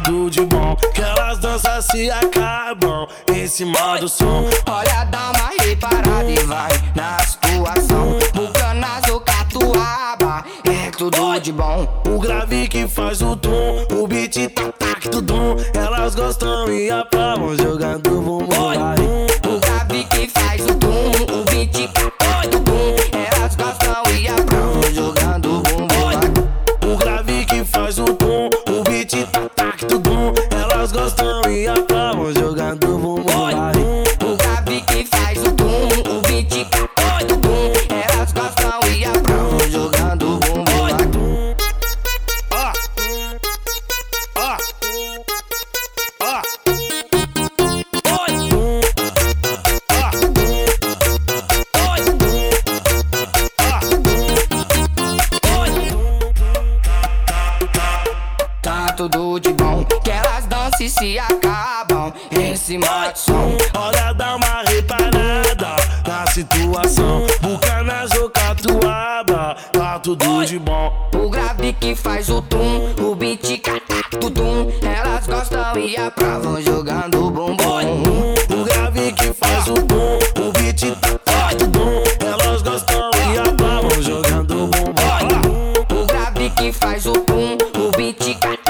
tudo de bom. Que elas dançam se acabam em cima do som. Olha, dá uma reparada e vai na situação. Bucanas ou catuaba, é tudo de bom. O grave que faz o tom, o beat tá tac tudum. Elas gostam e aplaudem jogando bumbum. Elas gostam e aplaudem jogando bumbum. O grave que faz o tum, o beat cai do bum. Elas gostam e aprovam jogando bumbum. Ó, ó, ó. Tá tudo de bom, que elas dançam e se acabam em cima do som. Olha, dá uma reparada na situação. Bucanas ou catuaba, tá tudo de bom. O grave que faz o tum, o beat cata tudum. Elas gostam e aprovam jogando bumbum. O grave que faz o tom, o beat tá tudum. Elas gostam e aplaudem jogando bumbum. O grave que faz o tum, o beat